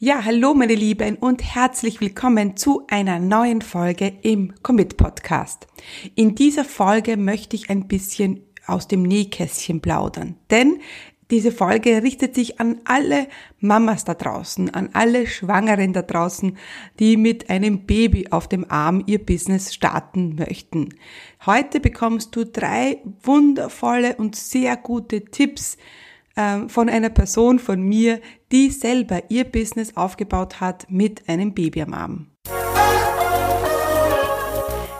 Ja, hallo meine Lieben und herzlich willkommen zu einer neuen Folge im Commit Podcast. In dieser Folge möchte ich ein bisschen aus dem Nähkästchen plaudern, denn diese Folge richtet sich an alle Mamas da draußen, an alle Schwangeren da draußen, die mit einem Baby auf dem Arm ihr Business starten möchten. Heute bekommst du drei wundervolle und sehr gute Tipps, von einer Person von mir, die selber ihr Business aufgebaut hat mit einem Baby am Arm.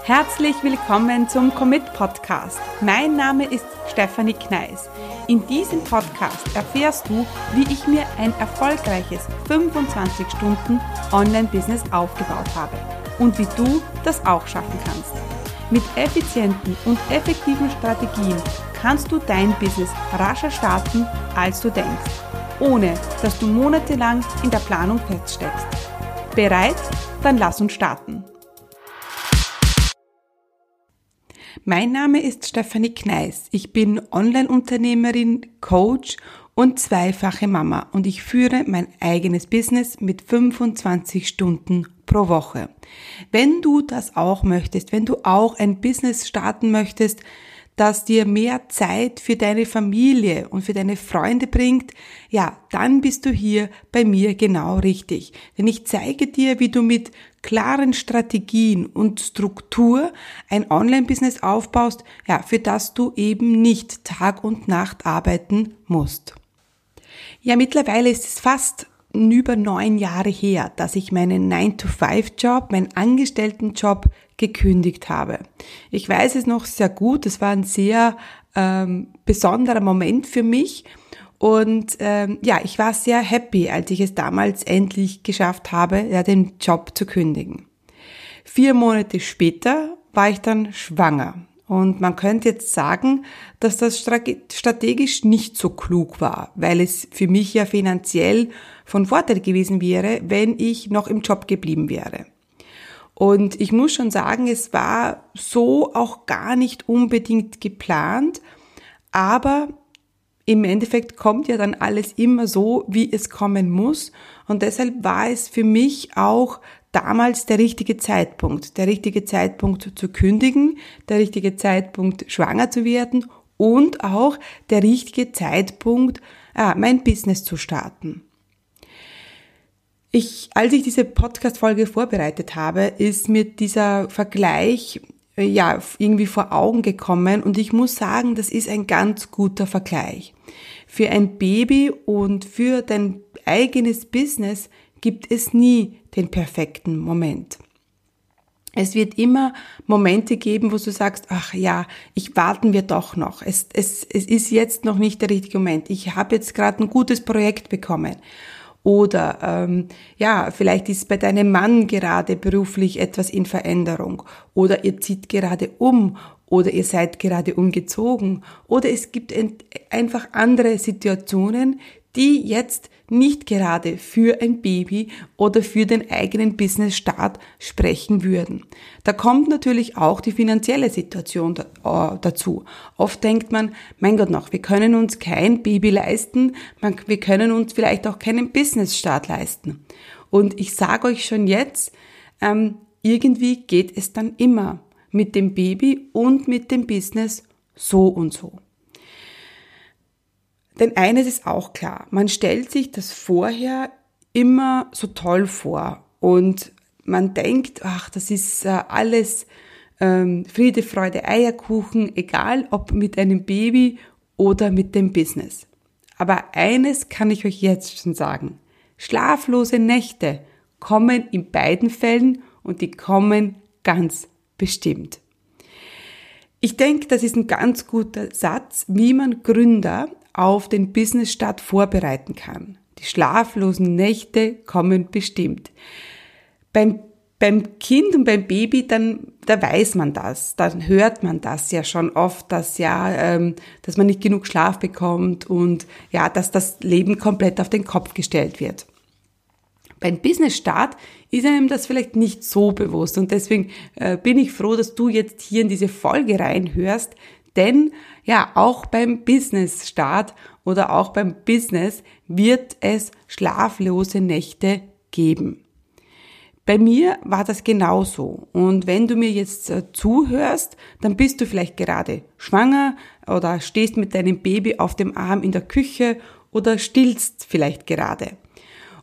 Herzlich willkommen zum Commit Podcast. Mein Name ist Stefanie Kneis. In diesem Podcast erfährst du, wie ich mir ein erfolgreiches 25 Stunden Online-Business aufgebaut habe und wie du das auch schaffen kannst. Mit effizienten und effektiven Strategien kannst du dein Business rascher starten, als du denkst, ohne dass du monatelang in der Planung feststeckst. Bereit? Dann lass uns starten. Mein Name ist Stefanie Kneis. Ich bin Online-Unternehmerin, Coach und zweifache Mama und ich führe mein eigenes Business mit 25 Stunden pro Woche. Wenn du das auch möchtest, wenn du auch ein Business starten möchtest, das dir mehr Zeit für deine Familie und für deine Freunde bringt, ja, dann bist du hier bei mir genau richtig. Denn ich zeige dir, wie du mit klaren Strategien und Struktur ein Online-Business aufbaust, ja, für das du eben nicht Tag und Nacht arbeiten musst. Ja, mittlerweile ist es fast über neun Jahre her, dass ich meinen 9-to-5-Job, meinen Angestelltenjob gekündigt habe. Ich weiß es noch sehr gut, es war ein sehr ähm, besonderer Moment für mich. Und ähm, ja, ich war sehr happy, als ich es damals endlich geschafft habe, ja, den Job zu kündigen. Vier Monate später war ich dann schwanger. Und man könnte jetzt sagen, dass das strategisch nicht so klug war, weil es für mich ja finanziell von Vorteil gewesen wäre, wenn ich noch im Job geblieben wäre. Und ich muss schon sagen, es war so auch gar nicht unbedingt geplant, aber im Endeffekt kommt ja dann alles immer so, wie es kommen muss. Und deshalb war es für mich auch damals der richtige Zeitpunkt. Der richtige Zeitpunkt zu kündigen, der richtige Zeitpunkt schwanger zu werden und auch der richtige Zeitpunkt, äh, mein Business zu starten. Ich, als ich diese Podcast-Folge vorbereitet habe, ist mir dieser Vergleich äh, ja irgendwie vor Augen gekommen und ich muss sagen, das ist ein ganz guter Vergleich. Für ein Baby und für dein eigenes Business gibt es nie den perfekten Moment. Es wird immer Momente geben, wo du sagst, ach ja, ich warten wir doch noch. Es, es, es ist jetzt noch nicht der richtige Moment. Ich habe jetzt gerade ein gutes Projekt bekommen. Oder ähm, ja, vielleicht ist bei deinem Mann gerade beruflich etwas in Veränderung. Oder ihr zieht gerade um. Oder ihr seid gerade umgezogen. Oder es gibt einfach andere Situationen, die jetzt nicht gerade für ein Baby oder für den eigenen Business-Start sprechen würden. Da kommt natürlich auch die finanzielle Situation äh, dazu. Oft denkt man, mein Gott noch, wir können uns kein Baby leisten, wir können uns vielleicht auch keinen Business-Start leisten. Und ich sage euch schon jetzt, ähm, irgendwie geht es dann immer mit dem Baby und mit dem Business so und so. Denn eines ist auch klar, man stellt sich das vorher immer so toll vor und man denkt, ach, das ist äh, alles ähm, Friede, Freude, Eierkuchen, egal ob mit einem Baby oder mit dem Business. Aber eines kann ich euch jetzt schon sagen. Schlaflose Nächte kommen in beiden Fällen und die kommen ganz bestimmt. Ich denke, das ist ein ganz guter Satz, wie man Gründer auf den Business-Start vorbereiten kann. Die schlaflosen Nächte kommen bestimmt. Beim, beim Kind und beim Baby, dann, da weiß man das, dann hört man das ja schon oft, dass ja, ähm, dass man nicht genug Schlaf bekommt und ja, dass das Leben komplett auf den Kopf gestellt wird. Beim Business-Start ist einem das vielleicht nicht so bewusst und deswegen äh, bin ich froh, dass du jetzt hier in diese Folge reinhörst, Denn ja, auch beim Business-Start oder auch beim Business wird es schlaflose Nächte geben. Bei mir war das genauso. Und wenn du mir jetzt äh, zuhörst, dann bist du vielleicht gerade schwanger oder stehst mit deinem Baby auf dem Arm in der Küche oder stillst vielleicht gerade.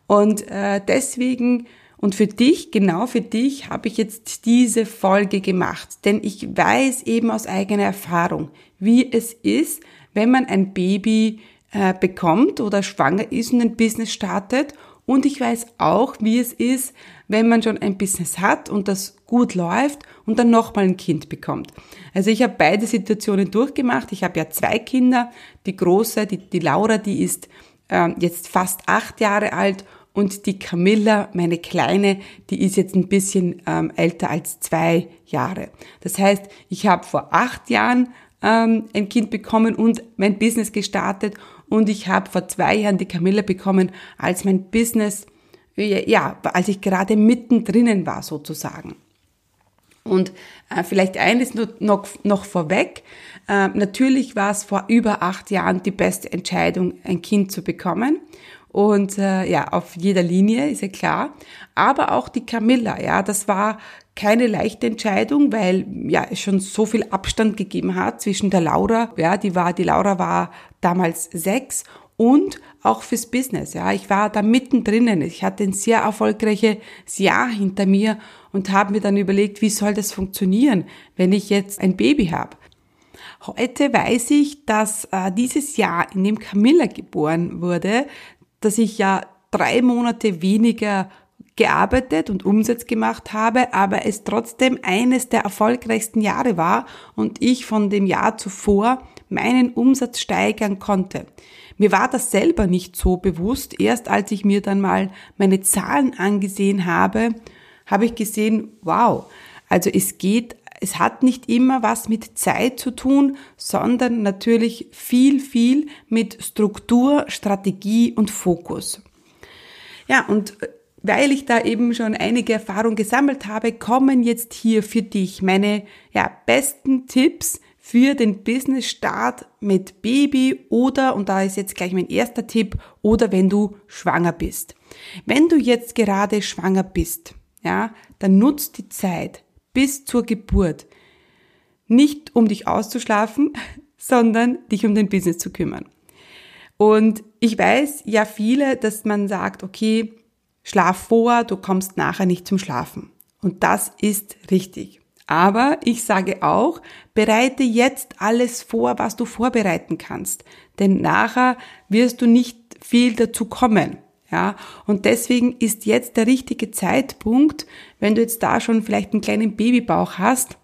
Und äh, deswegen und für dich, genau für dich, habe ich jetzt diese Folge gemacht. Denn ich weiß eben aus eigener Erfahrung, wie es ist, wenn man ein Baby äh, bekommt oder schwanger ist und ein Business startet und ich weiß auch, wie es ist, wenn man schon ein Business hat und das gut läuft und dann nochmal ein Kind bekommt. Also ich habe beide Situationen durchgemacht. Ich habe ja zwei Kinder. Die große, die, die Laura, die ist äh, jetzt fast acht Jahre alt und die Camilla, meine Kleine, die ist jetzt ein bisschen ähm, älter als zwei Jahre. Das heißt, ich habe vor acht Jahren ähm, ein Kind bekommen und mein Business gestartet und ich habe vor zwei Jahren die Camilla bekommen, als mein Business, ja, als ich gerade mittendrin war sozusagen. Und äh, vielleicht eines noch, noch vorweg. Äh, natürlich war es vor über acht Jahren die beste Entscheidung, ein Kind zu bekommen. Und äh, ja, auf jeder Linie ist ja klar. Aber auch die Camilla, ja, das war keine leichte Entscheidung, weil ja es schon so viel Abstand gegeben hat zwischen der Laura, ja, die war, die Laura war damals sechs und auch fürs Business, ja. Ich war da mittendrin. Ich hatte ein sehr erfolgreiches Jahr hinter mir und habe mir dann überlegt, wie soll das funktionieren, wenn ich jetzt ein Baby habe. Heute weiß ich, dass äh, dieses Jahr, in dem Camilla geboren wurde, dass ich ja drei Monate weniger gearbeitet und Umsatz gemacht habe, aber es trotzdem eines der erfolgreichsten Jahre war und ich von dem Jahr zuvor meinen Umsatz steigern konnte. Mir war das selber nicht so bewusst. Erst als ich mir dann mal meine Zahlen angesehen habe, habe ich gesehen, wow, also es geht, es hat nicht immer was mit Zeit zu tun, sondern natürlich viel, viel mit Struktur, Strategie und Fokus. Ja, und weil ich da eben schon einige Erfahrungen gesammelt habe, kommen jetzt hier für dich meine ja, besten Tipps für den Business-Start mit Baby oder, und da ist jetzt gleich mein erster Tipp, oder wenn du schwanger bist. Wenn du jetzt gerade schwanger bist, ja, dann nutzt die Zeit bis zur Geburt nicht um dich auszuschlafen, sondern dich um dein Business zu kümmern. Und ich weiß ja viele, dass man sagt, okay, Schlaf vor, du kommst nachher nicht zum Schlafen. Und das ist richtig. Aber ich sage auch, bereite jetzt alles vor, was du vorbereiten kannst. Denn nachher wirst du nicht viel dazu kommen. Ja, und deswegen ist jetzt der richtige Zeitpunkt, wenn du jetzt da schon vielleicht einen kleinen Babybauch hast,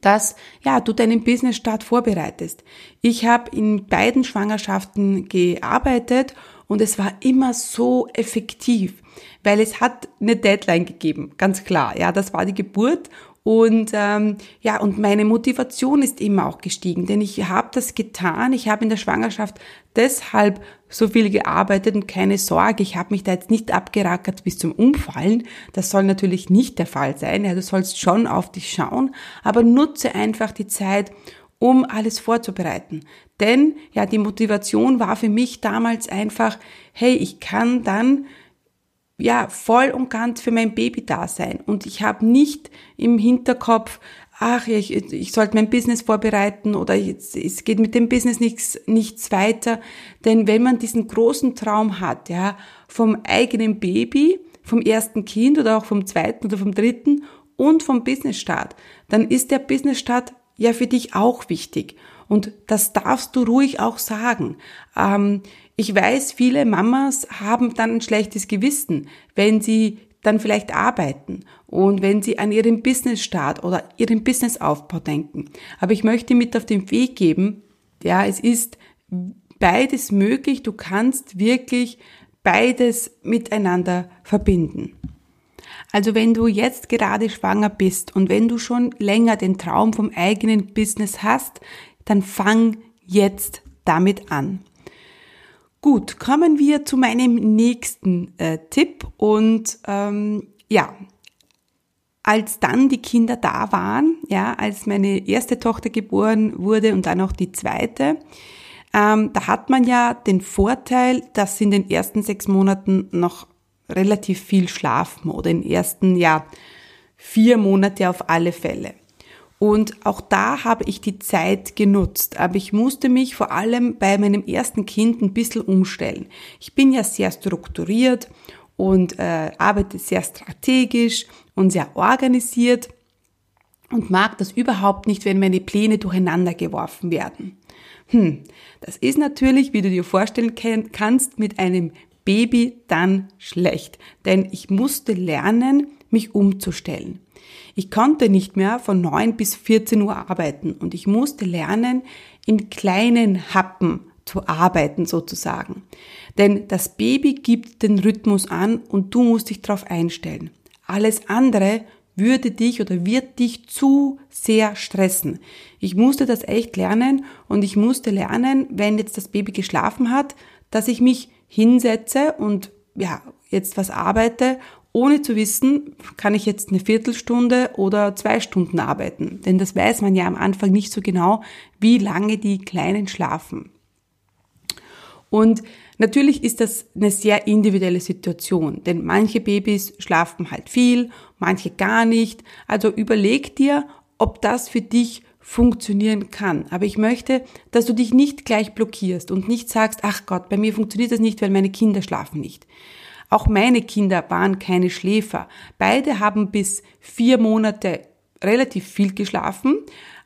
dass ja, du deinen Business-Start vorbereitest. Ich habe in beiden Schwangerschaften gearbeitet und es war immer so effektiv, weil es hat eine Deadline gegeben, ganz klar. Ja, das war die Geburt und ähm, ja, und meine Motivation ist immer auch gestiegen, denn ich habe das getan. Ich habe in der Schwangerschaft deshalb so viel gearbeitet und keine Sorge, ich habe mich da jetzt nicht abgerackert bis zum Umfallen. Das soll natürlich nicht der Fall sein. Ja, du sollst schon auf dich schauen, aber nutze einfach die Zeit, um alles vorzubereiten. Denn ja, die Motivation war für mich damals einfach, hey, ich kann dann ja voll und ganz für mein Baby da sein und ich habe nicht im Hinterkopf, ach, ich, ich sollte mein Business vorbereiten oder jetzt, es geht mit dem Business nichts, nichts weiter. Denn wenn man diesen großen Traum hat, ja, vom eigenen Baby, vom ersten Kind oder auch vom zweiten oder vom dritten und vom Businessstart, dann ist der Businessstart ja für dich auch wichtig. Und das darfst du ruhig auch sagen. Ähm, ich weiß, viele Mamas haben dann ein schlechtes Gewissen, wenn sie dann vielleicht arbeiten und wenn sie an ihren Businessstart oder ihren Businessaufbau denken. Aber ich möchte mit auf den Weg geben, ja, es ist beides möglich. Du kannst wirklich beides miteinander verbinden. Also wenn du jetzt gerade schwanger bist und wenn du schon länger den Traum vom eigenen Business hast, dann fang jetzt damit an. Gut, kommen wir zu meinem nächsten äh, Tipp. Und ähm, ja, als dann die Kinder da waren, ja, als meine erste Tochter geboren wurde und dann auch die zweite, ähm, da hat man ja den Vorteil, dass in den ersten sechs Monaten noch relativ viel schlafen oder in den ersten, ja, vier Monate auf alle Fälle. Und auch da habe ich die Zeit genutzt. Aber ich musste mich vor allem bei meinem ersten Kind ein bisschen umstellen. Ich bin ja sehr strukturiert und äh, arbeite sehr strategisch und sehr organisiert und mag das überhaupt nicht, wenn meine Pläne durcheinander geworfen werden. Hm, das ist natürlich, wie du dir vorstellen kannst, mit einem Baby dann schlecht, denn ich musste lernen, mich umzustellen. Ich konnte nicht mehr von 9 bis 14 Uhr arbeiten und ich musste lernen, in kleinen Happen zu arbeiten sozusagen. Denn das Baby gibt den Rhythmus an und du musst dich darauf einstellen. Alles andere würde dich oder wird dich zu sehr stressen. Ich musste das echt lernen und ich musste lernen, wenn jetzt das Baby geschlafen hat, dass ich mich hinsetze und ja, jetzt was arbeite, ohne zu wissen, kann ich jetzt eine Viertelstunde oder zwei Stunden arbeiten. Denn das weiß man ja am Anfang nicht so genau, wie lange die Kleinen schlafen. Und natürlich ist das eine sehr individuelle Situation, denn manche Babys schlafen halt viel, manche gar nicht. Also überleg dir, ob das für dich funktionieren kann. Aber ich möchte, dass du dich nicht gleich blockierst und nicht sagst, ach Gott, bei mir funktioniert das nicht, weil meine Kinder schlafen nicht. Auch meine Kinder waren keine Schläfer. Beide haben bis vier Monate relativ viel geschlafen,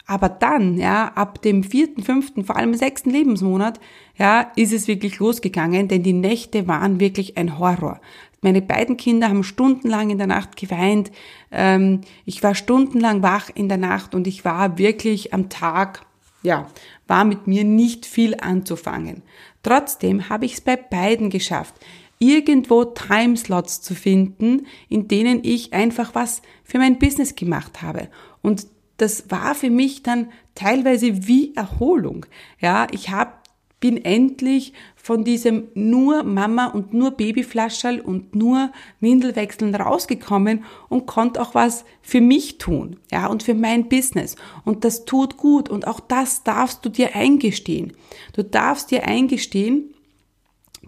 aber dann, ja, ab dem vierten, fünften, vor allem sechsten Lebensmonat, ja, ist es wirklich losgegangen, denn die Nächte waren wirklich ein Horror. Meine beiden Kinder haben stundenlang in der Nacht geweint. Ähm, ich war stundenlang wach in der Nacht und ich war wirklich am Tag, ja, war mit mir nicht viel anzufangen. Trotzdem habe ich es bei beiden geschafft, irgendwo Timeslots zu finden, in denen ich einfach was für mein Business gemacht habe. Und das war für mich dann teilweise wie Erholung. Ja, ich hab, bin endlich von diesem nur Mama und nur Babyflascherl und nur Windelwechseln rausgekommen und konnte auch was für mich tun, ja, und für mein Business. Und das tut gut und auch das darfst du dir eingestehen. Du darfst dir eingestehen,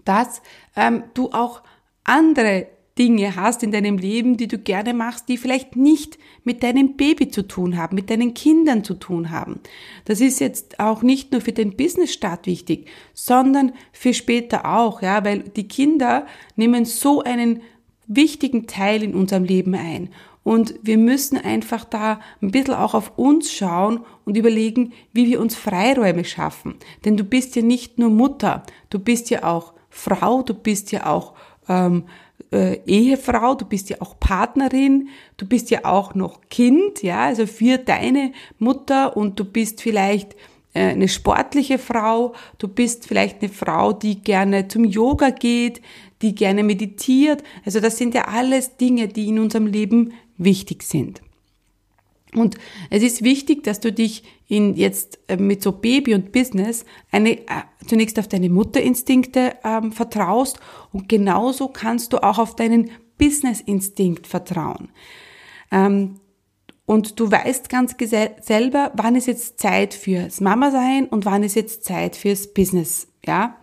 dass ähm, du auch andere Dinge hast in deinem Leben, die du gerne machst, die vielleicht nicht mit deinem Baby zu tun haben, mit deinen Kindern zu tun haben. Das ist jetzt auch nicht nur für den Businessstart wichtig, sondern für später auch, ja, weil die Kinder nehmen so einen wichtigen Teil in unserem Leben ein. Und wir müssen einfach da ein bisschen auch auf uns schauen und überlegen, wie wir uns Freiräume schaffen. Denn du bist ja nicht nur Mutter, du bist ja auch Frau, du bist ja auch ähm, äh, Ehefrau, du bist ja auch Partnerin, du bist ja auch noch Kind, ja, also für deine Mutter und du bist vielleicht äh, eine sportliche Frau, du bist vielleicht eine Frau, die gerne zum Yoga geht, die gerne meditiert. Also das sind ja alles Dinge, die in unserem Leben wichtig sind. Und es ist wichtig, dass du dich in jetzt äh, mit so Baby und Business eine, äh, zunächst auf deine Mutterinstinkte ähm, vertraust und genauso kannst du auch auf deinen Business-Instinkt vertrauen. Ähm, und du weißt ganz selber, wann ist jetzt Zeit fürs Mama sein und wann ist jetzt Zeit fürs Business, ja.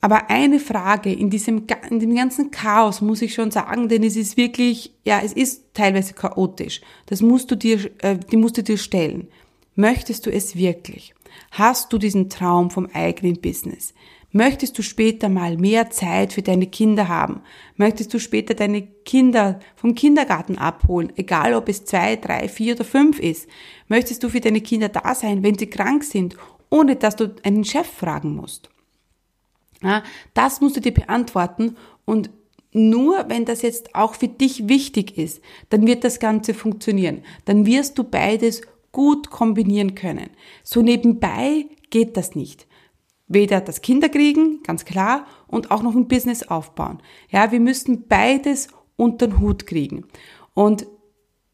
Aber eine Frage in diesem, in dem ganzen Chaos muss ich schon sagen, denn es ist wirklich, ja, es ist teilweise chaotisch. Das musst du dir, äh, die musst du dir stellen. Möchtest du es wirklich? Hast du diesen Traum vom eigenen Business? Möchtest du später mal mehr Zeit für deine Kinder haben? Möchtest du später deine Kinder vom Kindergarten abholen, egal ob es zwei, drei, vier oder fünf ist? Möchtest du für deine Kinder da sein, wenn sie krank sind, ohne dass du einen Chef fragen musst? Ja, das musst du dir beantworten und nur wenn das jetzt auch für dich wichtig ist, dann wird das Ganze funktionieren. Dann wirst du beides gut kombinieren können. So nebenbei geht das nicht. Weder das Kinderkriegen, ganz klar, und auch noch ein Business aufbauen. Ja, wir müssen beides unter den Hut kriegen. Und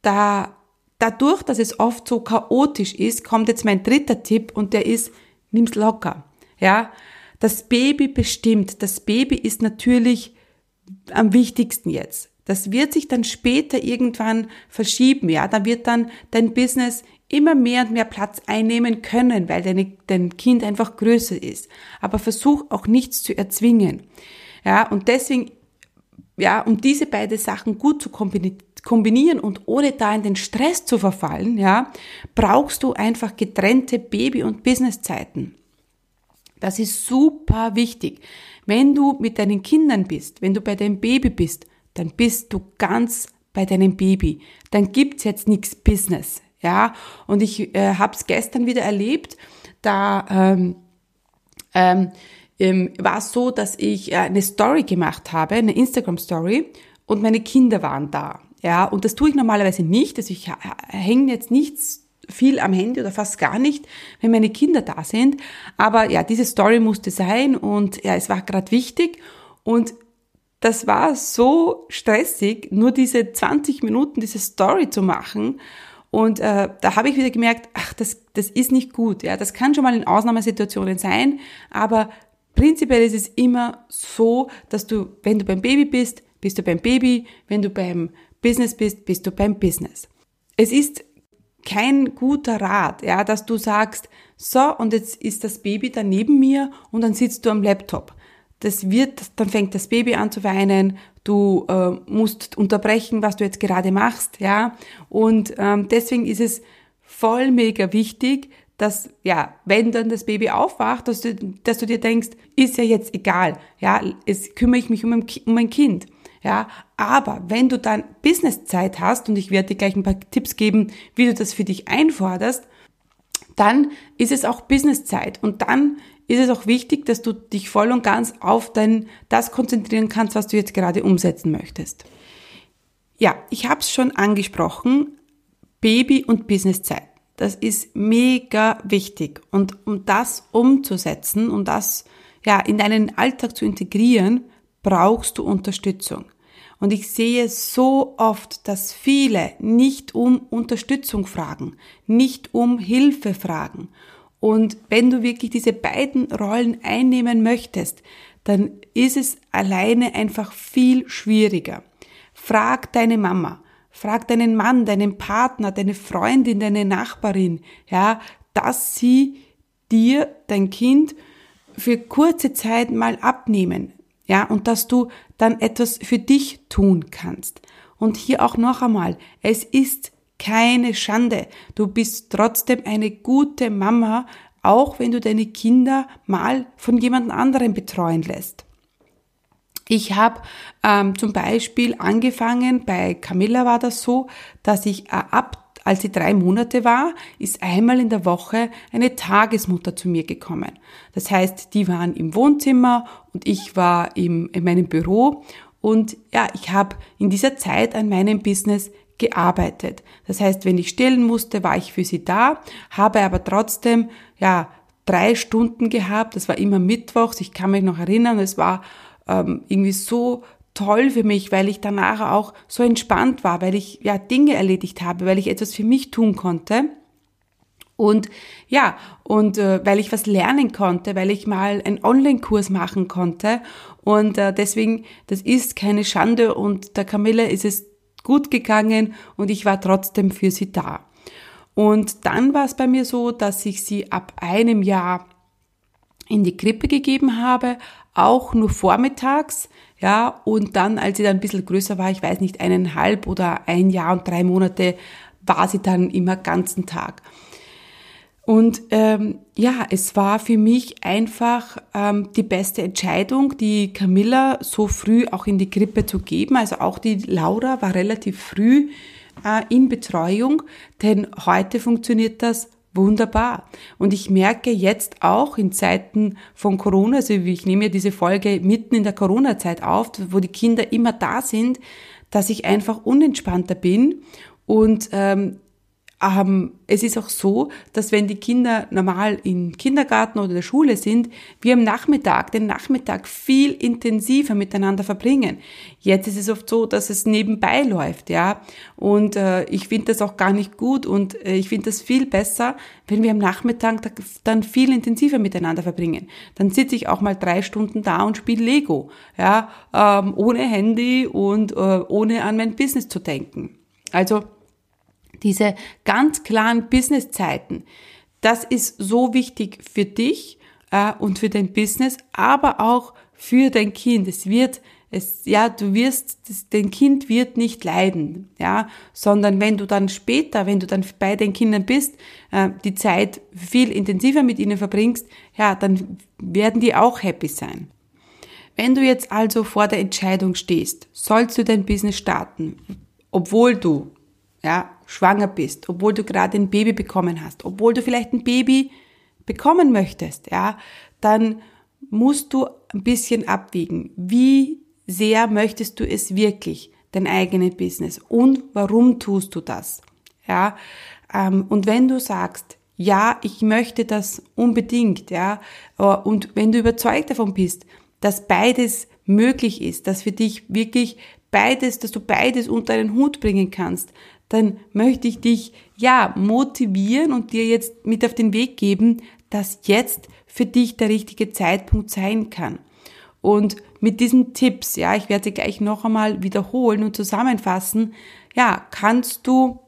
da, dadurch, dass es oft so chaotisch ist, kommt jetzt mein dritter Tipp und der ist, nimm's locker. Ja, das Baby bestimmt. Das Baby ist natürlich am wichtigsten jetzt. Das wird sich dann später irgendwann verschieben, ja. Da wird dann dein Business immer mehr und mehr Platz einnehmen können, weil deine, dein Kind einfach größer ist. Aber versuch auch nichts zu erzwingen. Ja, und deswegen, ja, um diese beiden Sachen gut zu kombinieren und ohne da in den Stress zu verfallen, ja, brauchst du einfach getrennte Baby- und Businesszeiten. Das ist super wichtig. Wenn du mit deinen Kindern bist, wenn du bei deinem Baby bist, dann bist du ganz bei deinem Baby. Dann gibt's jetzt nichts Business. Ja, und ich äh, habe es gestern wieder erlebt, da ähm, ähm, ähm, war es so, dass ich äh, eine Story gemacht habe, eine Instagram-Story, und meine Kinder waren da. Ja, und das tue ich normalerweise nicht. Also ich hänge jetzt nichts viel am Handy oder fast gar nicht, wenn meine Kinder da sind. Aber ja, diese Story musste sein und ja, es war gerade wichtig. Und das war so stressig, nur diese 20 Minuten diese Story zu machen. Und äh, da habe ich wieder gemerkt, ach, das, das ist nicht gut. Ja, das kann schon mal in Ausnahmesituationen sein, aber prinzipiell ist es immer so, dass du, wenn du beim Baby bist, bist du beim Baby, wenn du beim Business bist, bist du beim Business. Es ist kein guter Rat, ja, dass du sagst, so, und jetzt ist das Baby da neben mir und dann sitzt du am Laptop. Das wird, dann fängt das Baby an zu weinen, du äh, musst unterbrechen, was du jetzt gerade machst, ja. Und ähm, deswegen ist es voll mega wichtig, dass, ja, wenn dann das Baby aufwacht, dass du, dass du dir denkst, ist ja jetzt egal, ja, es kümmere ich mich um um mein Kind, ja. Aber wenn du dann Businesszeit hast, und ich werde dir gleich ein paar Tipps geben, wie du das für dich einforderst, dann ist es auch Businesszeit und dann ist es auch wichtig, dass du dich voll und ganz auf dein, das konzentrieren kannst, was du jetzt gerade umsetzen möchtest. Ja, ich habe es schon angesprochen, Baby- und Businesszeit. Das ist mega wichtig. Und um das umzusetzen und das ja, in deinen Alltag zu integrieren, brauchst du Unterstützung. Und ich sehe so oft, dass viele nicht um Unterstützung fragen, nicht um Hilfe fragen. Und wenn du wirklich diese beiden Rollen einnehmen möchtest, dann ist es alleine einfach viel schwieriger. Frag deine Mama, frag deinen Mann, deinen Partner, deine Freundin, deine Nachbarin, ja, dass sie dir dein Kind für kurze Zeit mal abnehmen, ja, und dass du dann etwas für dich tun kannst. Und hier auch noch einmal, es ist keine Schande. Du bist trotzdem eine gute Mama, auch wenn du deine Kinder mal von jemand anderem betreuen lässt. Ich habe ähm, zum Beispiel angefangen, bei Camilla war das so, dass ich äh, ab als sie drei Monate war, ist einmal in der Woche eine Tagesmutter zu mir gekommen. Das heißt, die waren im Wohnzimmer und ich war im, in meinem Büro und ja, ich habe in dieser Zeit an meinem Business gearbeitet. Das heißt, wenn ich stillen musste, war ich für sie da, habe aber trotzdem, ja, drei Stunden gehabt. Das war immer mittwochs. Ich kann mich noch erinnern, es war ähm, irgendwie so toll für mich, weil ich danach auch so entspannt war, weil ich ja Dinge erledigt habe, weil ich etwas für mich tun konnte. Und ja, und äh, weil ich was lernen konnte, weil ich mal einen Online-Kurs machen konnte. Und äh, deswegen, das ist keine Schande und der Camille ist es gut gegangen und ich war trotzdem für sie da. Und dann war es bei mir so, dass ich sie ab einem Jahr in die Krippe gegeben habe, auch nur vormittags, ja, und dann, als sie dann ein bisschen größer war, ich weiß nicht, eineinhalb oder ein Jahr und drei Monate, war sie dann immer ganzen Tag. Und ähm, ja, es war für mich einfach ähm, die beste Entscheidung, die Camilla so früh auch in die Krippe zu geben. Also auch die Laura war relativ früh äh, in Betreuung, denn heute funktioniert das wunderbar. Und ich merke jetzt auch in Zeiten von Corona, also ich nehme ja diese Folge mitten in der Corona-Zeit auf, wo die Kinder immer da sind, dass ich einfach unentspannter bin und ähm, es ist auch so, dass wenn die Kinder normal im Kindergarten oder der Schule sind, wir am Nachmittag, den Nachmittag viel intensiver miteinander verbringen. Jetzt ist es oft so, dass es nebenbei läuft, ja. Und äh, ich finde das auch gar nicht gut und äh, ich finde das viel besser, wenn wir am Nachmittag dann viel intensiver miteinander verbringen. Dann sitze ich auch mal drei Stunden da und spiele Lego, ja, ähm, ohne Handy und äh, ohne an mein Business zu denken. Also diese ganz klaren Businesszeiten, das ist so wichtig für dich äh, und für dein Business, aber auch für dein Kind. Es wird es, ja, du wirst, das, dein Kind wird nicht leiden, ja, sondern wenn du dann später, wenn du dann bei den Kindern bist, äh, die Zeit viel intensiver mit ihnen verbringst, ja, dann werden die auch happy sein. Wenn du jetzt also vor der Entscheidung stehst, sollst du dein Business starten, obwohl du ja, schwanger bist, obwohl du gerade ein Baby bekommen hast, obwohl du vielleicht ein Baby bekommen möchtest, ja, dann musst du ein bisschen abwiegen. Wie sehr möchtest du es wirklich, dein eigenes Business? Und warum tust du das? Ja, ähm, und wenn du sagst, ja, ich möchte das unbedingt, ja, äh, und wenn du überzeugt davon bist, dass beides möglich ist, dass für dich wirklich beides, dass du beides unter einen Hut bringen kannst, dann möchte ich dich ja motivieren und dir jetzt mit auf den Weg geben, dass jetzt für dich der richtige Zeitpunkt sein kann. Und mit diesen Tipps, ja, ich werde gleich noch einmal wiederholen und zusammenfassen, ja, kannst du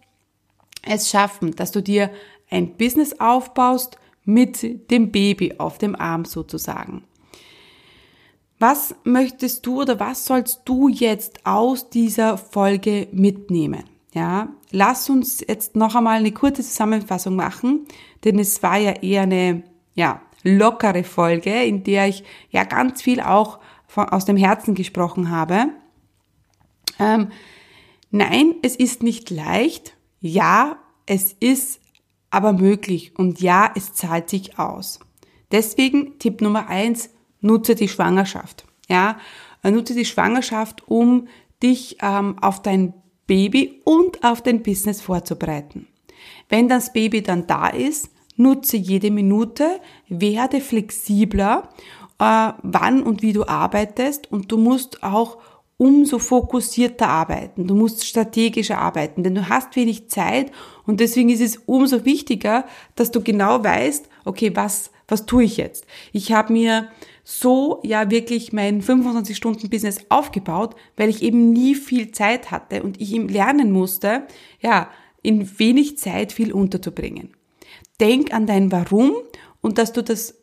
es schaffen, dass du dir ein Business aufbaust mit dem Baby auf dem Arm sozusagen. Was möchtest du oder was sollst du jetzt aus dieser Folge mitnehmen? Ja, lass uns jetzt noch einmal eine kurze Zusammenfassung machen, denn es war ja eher eine, ja, lockere Folge, in der ich ja ganz viel auch von, aus dem Herzen gesprochen habe. Ähm, nein, es ist nicht leicht. Ja, es ist aber möglich und ja, es zahlt sich aus. Deswegen Tipp Nummer eins, nutze die Schwangerschaft. Ja, nutze die Schwangerschaft, um dich ähm, auf dein Baby und auf dein Business vorzubereiten. Wenn das Baby dann da ist, nutze jede Minute, werde flexibler, äh, wann und wie du arbeitest und du musst auch umso fokussierter arbeiten. Du musst strategischer arbeiten, denn du hast wenig Zeit und deswegen ist es umso wichtiger, dass du genau weißt, okay, was, was tue ich jetzt? Ich habe mir so ja wirklich mein 25-Stunden-Business aufgebaut, weil ich eben nie viel Zeit hatte und ich ihm lernen musste, ja, in wenig Zeit viel unterzubringen. Denk an dein Warum und dass du das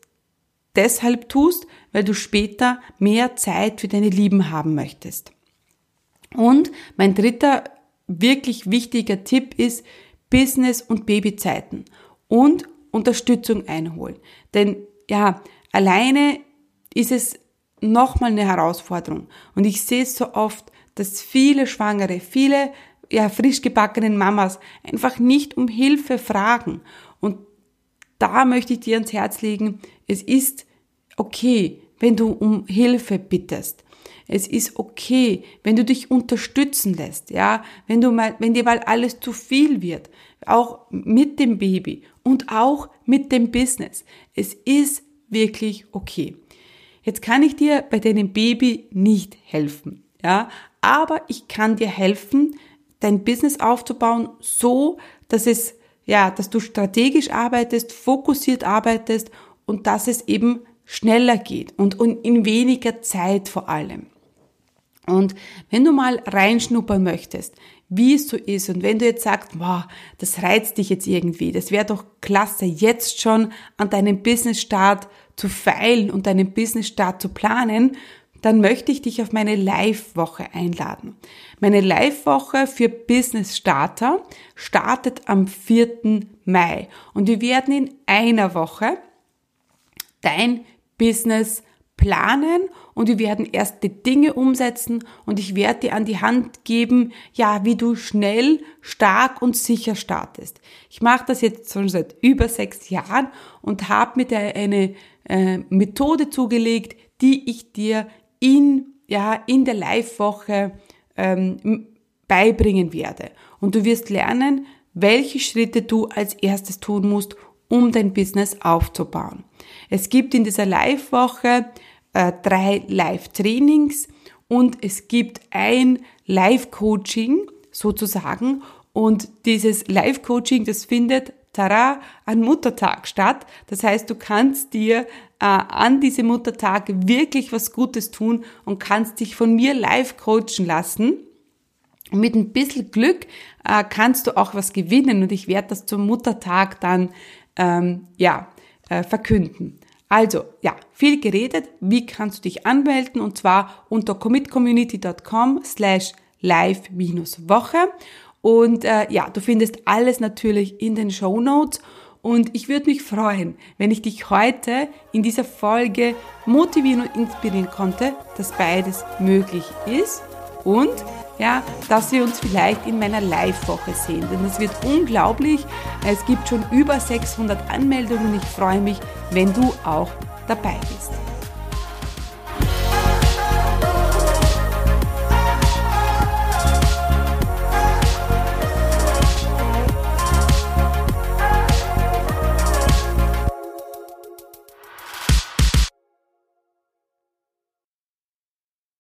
deshalb tust, weil du später mehr Zeit für deine Lieben haben möchtest. Und mein dritter wirklich wichtiger Tipp ist Business und Babyzeiten und Unterstützung einholen. Denn ja, alleine ist es nochmal eine Herausforderung. Und ich sehe es so oft, dass viele Schwangere, viele ja, frisch gebackenen Mamas einfach nicht um Hilfe fragen. Und da möchte ich dir ans Herz legen, es ist okay, wenn du um Hilfe bittest. Es ist okay, wenn du dich unterstützen lässt, ja, wenn du mal, wenn dir mal alles zu viel wird, auch mit dem Baby und auch mit dem Business. Es ist wirklich okay. Jetzt kann ich dir bei deinem Baby nicht helfen, ja, aber ich kann dir helfen, dein Business aufzubauen, so, dass es, ja, dass du strategisch arbeitest, fokussiert arbeitest und dass es eben schneller geht und, und in weniger Zeit vor allem. Und wenn du mal reinschnuppern möchtest, wie es so ist und wenn du jetzt sagst, wow, das reizt dich jetzt irgendwie, das wäre doch klasse, jetzt schon an deinem Business-Start zu feilen und deinen Business-Start zu planen, dann möchte ich dich auf meine Live-Woche einladen. Meine Live-Woche für Business-Starter startet am 4. Mai und wir werden in einer Woche dein Business planen und wir werden erste Dinge umsetzen und ich werde dir an die Hand geben, ja, wie du schnell, stark und sicher startest. Ich mache das jetzt schon seit über sechs Jahren und habe mir da eine äh, Methode zugelegt, die ich dir in, ja, in der Live-Woche ähm, beibringen werde. Und du wirst lernen, welche Schritte du als erstes tun musst, um dein Business aufzubauen. Es gibt in dieser Live-Woche äh, drei Live-Trainings und es gibt ein Live-Coaching sozusagen und dieses Live-Coaching, das findet Tara, an Muttertag statt. Das heißt, du kannst dir äh, an diesem Muttertag wirklich was Gutes tun und kannst dich von mir live coachen lassen. Und mit ein bisschen Glück äh, kannst du auch was gewinnen und ich werde das zum Muttertag dann ähm, ja äh, verkünden. Also ja, viel geredet. Wie kannst du dich anmelden? Und zwar unter commitcommunity.com slash live-woche. Und äh, ja, du findest alles natürlich in den Show Notes. Und ich würde mich freuen, wenn ich dich heute in dieser Folge motivieren und inspirieren konnte, dass beides möglich ist und ja, dass wir uns vielleicht in meiner Live-Woche sehen. Denn es wird unglaublich. Es gibt schon über 600 Anmeldungen ich freue mich, wenn du auch dabei bist.